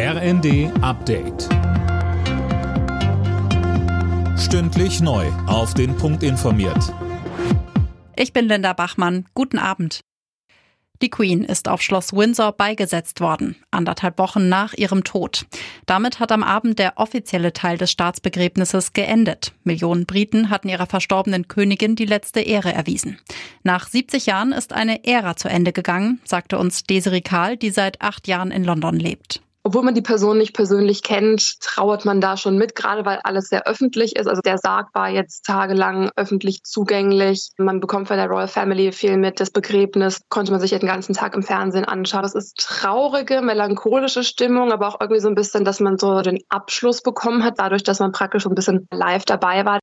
RND Update. Stündlich neu. Auf den Punkt informiert. Ich bin Linda Bachmann. Guten Abend. Die Queen ist auf Schloss Windsor beigesetzt worden, anderthalb Wochen nach ihrem Tod. Damit hat am Abend der offizielle Teil des Staatsbegräbnisses geendet. Millionen Briten hatten ihrer verstorbenen Königin die letzte Ehre erwiesen. Nach 70 Jahren ist eine Ära zu Ende gegangen, sagte uns Desiree Kahl, die seit acht Jahren in London lebt obwohl man die Person nicht persönlich kennt, trauert man da schon mit, gerade weil alles sehr öffentlich ist. Also der Sarg war jetzt tagelang öffentlich zugänglich. Man bekommt von der Royal Family viel mit. Das Begräbnis konnte man sich den ganzen Tag im Fernsehen anschauen. Das ist traurige, melancholische Stimmung, aber auch irgendwie so ein bisschen, dass man so den Abschluss bekommen hat, dadurch, dass man praktisch so ein bisschen live dabei war.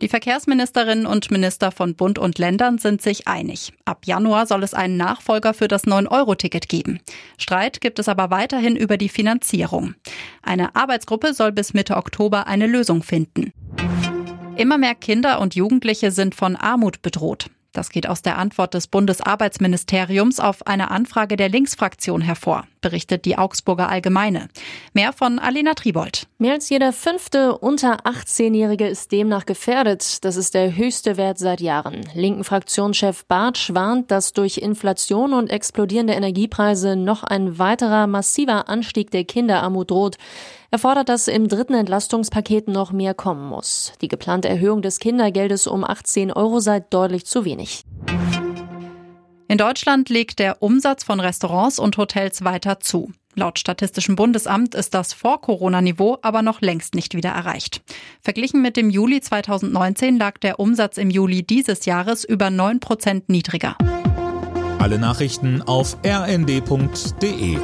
Die Verkehrsministerinnen und Minister von Bund und Ländern sind sich einig. Ab Januar soll es einen Nachfolger für das 9-Euro-Ticket geben. Streit gibt es aber weiterhin über die Finanzierung. Eine Arbeitsgruppe soll bis Mitte Oktober eine Lösung finden. Immer mehr Kinder und Jugendliche sind von Armut bedroht. Das geht aus der Antwort des Bundesarbeitsministeriums auf eine Anfrage der Linksfraktion hervor, berichtet die Augsburger Allgemeine. Mehr von Alena Tribold. Mehr als jeder fünfte unter 18-Jährige ist demnach gefährdet. Das ist der höchste Wert seit Jahren. Linken Fraktionschef Bartsch warnt, dass durch Inflation und explodierende Energiepreise noch ein weiterer massiver Anstieg der Kinderarmut droht. Er fordert, dass im dritten Entlastungspaket noch mehr kommen muss. Die geplante Erhöhung des Kindergeldes um 18 Euro sei deutlich zu wenig. In Deutschland legt der Umsatz von Restaurants und Hotels weiter zu. Laut Statistischem Bundesamt ist das Vor-Corona-Niveau aber noch längst nicht wieder erreicht. Verglichen mit dem Juli 2019 lag der Umsatz im Juli dieses Jahres über 9 Prozent niedriger. Alle Nachrichten auf rnd.de